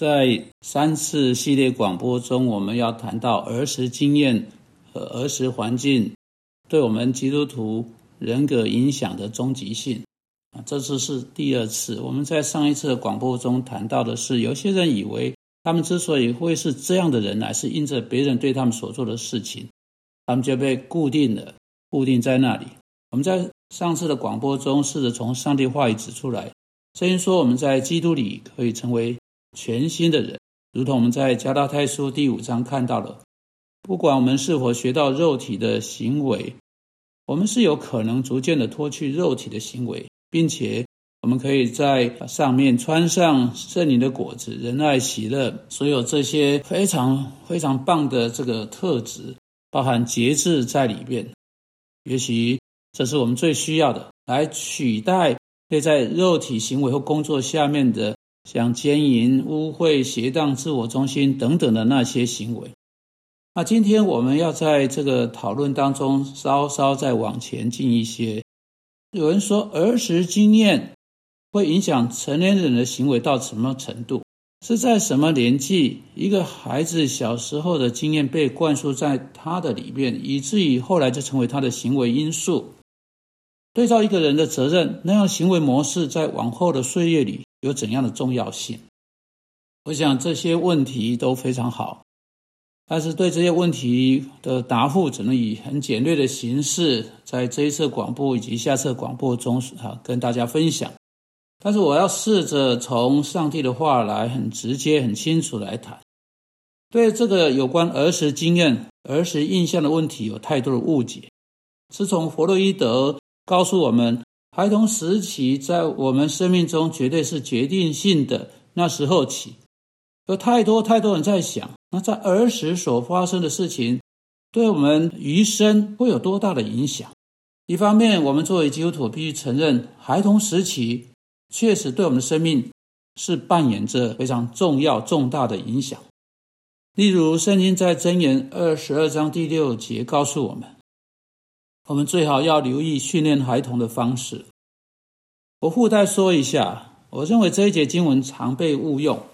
在三次系列广播中，我们要谈到儿时经验和儿时环境对我们基督徒人格影响的终极性。啊，这次是第二次。我们在上一次的广播中谈到的是，有些人以为他们之所以会是这样的人，乃是因着别人对他们所做的事情，他们就被固定了，固定在那里。我们在上次的广播中试着从上帝话语指出来，声音说我们在基督里可以成为全新的人，如同我们在加大太书第五章看到了，不管我们是否学到肉体的行为，我们是有可能逐渐的脱去肉体的行为。并且，我们可以在上面穿上圣灵的果子，仁爱、喜乐，所有这些非常非常棒的这个特质，包含节制在里面。也许这是我们最需要的，来取代内在肉体行为或工作下面的像奸淫、污秽、邪荡、自我中心等等的那些行为。那今天我们要在这个讨论当中稍稍再往前进一些。有人说，儿时经验会影响成年人的行为到什么程度？是在什么年纪，一个孩子小时候的经验被灌输在他的里面，以至于后来就成为他的行为因素。对照一个人的责任，那样行为模式在往后的岁月里有怎样的重要性？我想这些问题都非常好。但是对这些问题的答复，只能以很简略的形式，在这一次广播以及下次广播中啊，跟大家分享。但是我要试着从上帝的话来，很直接、很清楚来谈。对这个有关儿时经验、儿时印象的问题，有太多的误解。自从弗洛伊德告诉我们，孩童时期在我们生命中绝对是决定性的那时候起。有太多太多人在想，那在儿时所发生的事情，对我们余生会有多大的影响？一方面，我们作为基督徒必须承认，孩童时期确实对我们的生命是扮演着非常重要重大的影响。例如，圣经在箴言二十二章第六节告诉我们，我们最好要留意训练孩童的方式。我附带说一下，我认为这一节经文常被误用。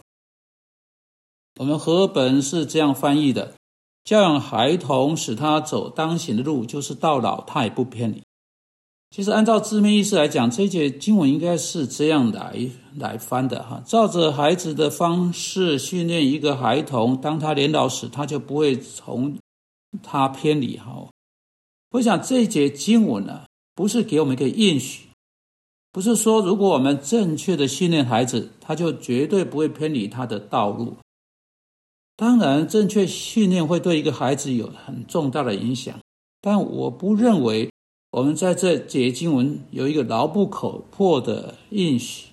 我们和本是这样翻译的：教养孩童，使他走当行的路，就是到老他也不偏离。其实按照字面意思来讲，这节经文应该是这样来来翻的哈。照着孩子的方式训练一个孩童，当他年老时，他就不会从他偏离哈。我想这一节经文呢，不是给我们一个应许，不是说如果我们正确的训练孩子，他就绝对不会偏离他的道路。当然，正确训练会对一个孩子有很重大的影响，但我不认为我们在这节经文有一个牢不可破的应许。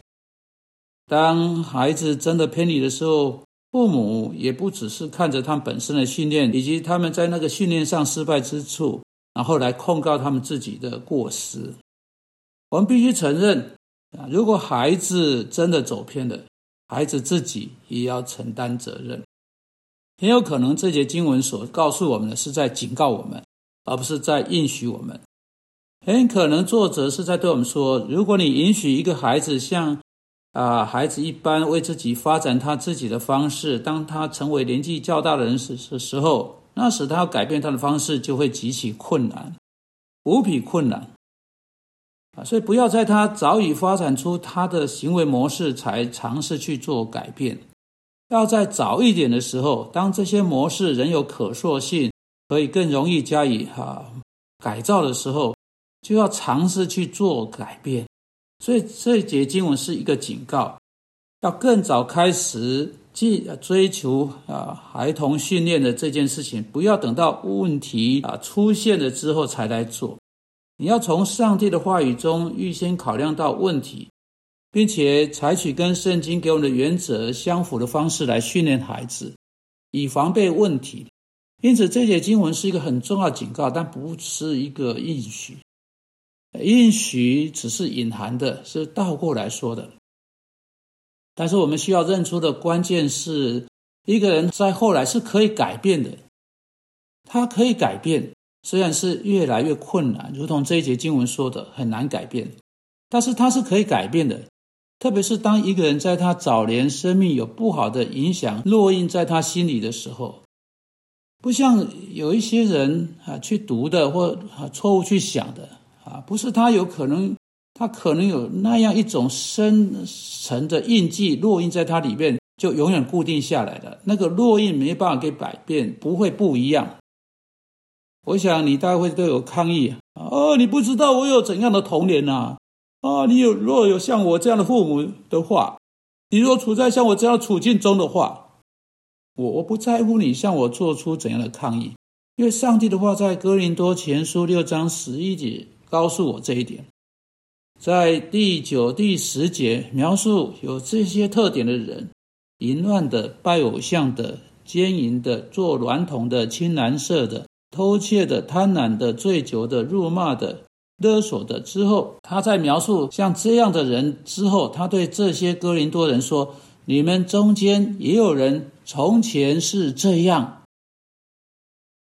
当孩子真的偏离的时候，父母也不只是看着他们本身的训练，以及他们在那个训练上失败之处，然后来控告他们自己的过失。我们必须承认，啊，如果孩子真的走偏了，孩子自己也要承担责任。很有可能这节经文所告诉我们的是在警告我们，而不是在应许我们。很可能作者是在对我们说：如果你允许一个孩子像啊孩子一般为自己发展他自己的方式，当他成为年纪较大的人时的时候，那时他要改变他的方式就会极其困难，无比困难啊！所以不要在他早已发展出他的行为模式才尝试去做改变。要在早一点的时候，当这些模式仍有可塑性，可以更容易加以哈改造的时候，就要尝试去做改变。所以这一节经文是一个警告，要更早开始去追求啊孩童训练的这件事情，不要等到问题啊出现了之后才来做。你要从上帝的话语中预先考量到问题。并且采取跟圣经给我们的原则相符的方式来训练孩子，以防备问题。因此，这节经文是一个很重要警告，但不是一个应许。应许只是隐含的，是倒过来说的。但是，我们需要认出的关键是，一个人在后来是可以改变的。他可以改变，虽然是越来越困难，如同这一节经文说的，很难改变。但是，他是可以改变的。特别是当一个人在他早年生命有不好的影响落印在他心里的时候，不像有一些人啊去读的或啊错误去想的啊，不是他有可能，他可能有那样一种深层的印记落印在他里面，就永远固定下来的那个落印没办法给改变，不会不一样。我想你大概会都有抗议啊！你不知道我有怎样的童年呐！啊，你有若有像我这样的父母的话，你若处在像我这样处境中的话，我我不在乎你向我做出怎样的抗议，因为上帝的话在哥林多前书六章十一节告诉我这一点，在第九、第十节描述有这些特点的人：淫乱的、拜偶像的、奸淫的、做娈童的、青蓝色的。偷窃的、贪婪的、醉酒的、辱骂的、勒索的。之后，他在描述像这样的人之后，他对这些哥林多人说：“你们中间也有人从前是这样。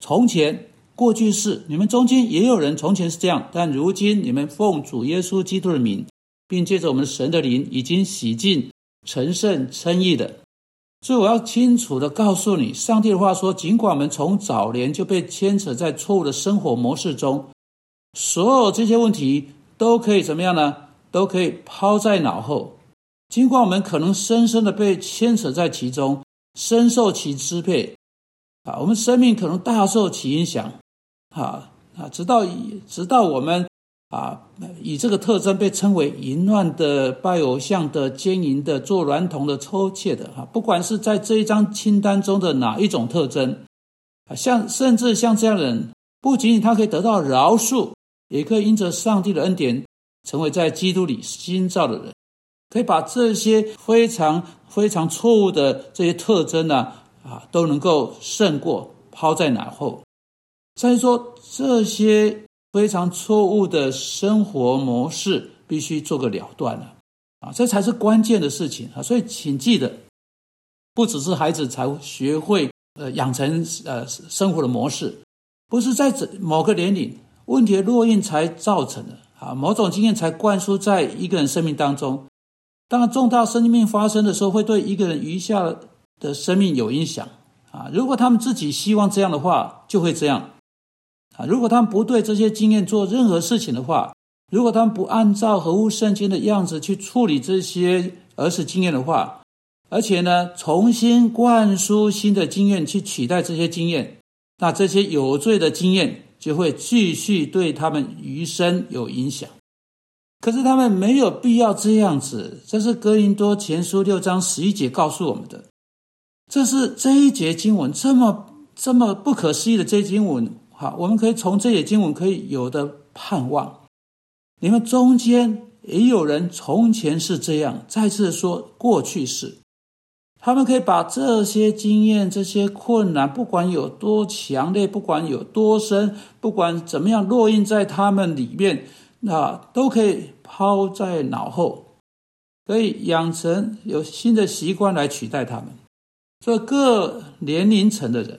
从前过去式，你们中间也有人从前是这样，但如今你们奉主耶稣基督的名，并借着我们神的灵，已经洗净、成圣、称义的。”所以我要清楚的告诉你，上帝的话说：尽管我们从早年就被牵扯在错误的生活模式中，所有这些问题都可以怎么样呢？都可以抛在脑后。尽管我们可能深深的被牵扯在其中，深受其支配，啊，我们生命可能大受其影响，啊啊，直到直到我们。啊，以这个特征被称为淫乱的、拜偶像的、奸淫的、做娈童的、偷窃的。哈，不管是在这一张清单中的哪一种特征，啊，像甚至像这样的人，不仅仅他可以得到饶恕，也可以因着上帝的恩典，成为在基督里新造的人，可以把这些非常非常错误的这些特征呢，啊，都能够胜过，抛在脑后。再说这些。非常错误的生活模式必须做个了断了啊，这才是关键的事情啊！所以请记得，不只是孩子才学会呃养成呃生活的模式，不是在这某个年龄问题的落印才造成的啊，某种经验才灌输在一个人生命当中。当重大生命发生的时候，会对一个人余下的生命有影响啊。如果他们自己希望这样的话，就会这样。啊，如果他们不对这些经验做任何事情的话，如果他们不按照合乎圣经的样子去处理这些儿时经验的话，而且呢，重新灌输新的经验去取代这些经验，那这些有罪的经验就会继续对他们余生有影响。可是他们没有必要这样子，这是哥林多前书六章十一节告诉我们的。这是这一节经文这么这么不可思议的这一节经文。好，我们可以从这些经文可以有的盼望。你们中间也有人从前是这样，再次说过去式，他们可以把这些经验、这些困难，不管有多强烈，不管有多深，不管怎么样烙印在他们里面，那都可以抛在脑后，可以养成有新的习惯来取代他们。这各年龄层的人。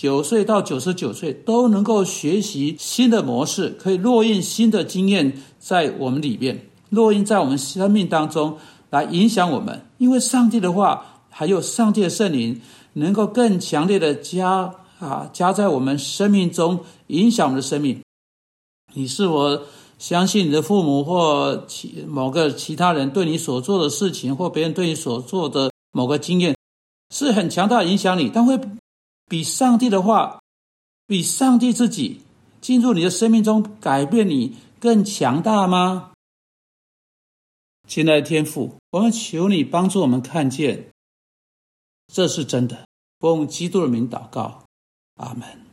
九岁到九十九岁都能够学习新的模式，可以落印新的经验在我们里面，落印在我们生命当中，来影响我们。因为上帝的话，还有上帝的圣灵，能够更强烈的加啊加在我们生命中，影响我们的生命。你是否相信你的父母或其某个其他人对你所做的事情，或别人对你所做的某个经验，是很强大影响你，但会。比上帝的话，比上帝自己进入你的生命中改变你更强大吗？亲爱的天父，我们求你帮助我们看见，这是真的。奉基督的名祷告，阿门。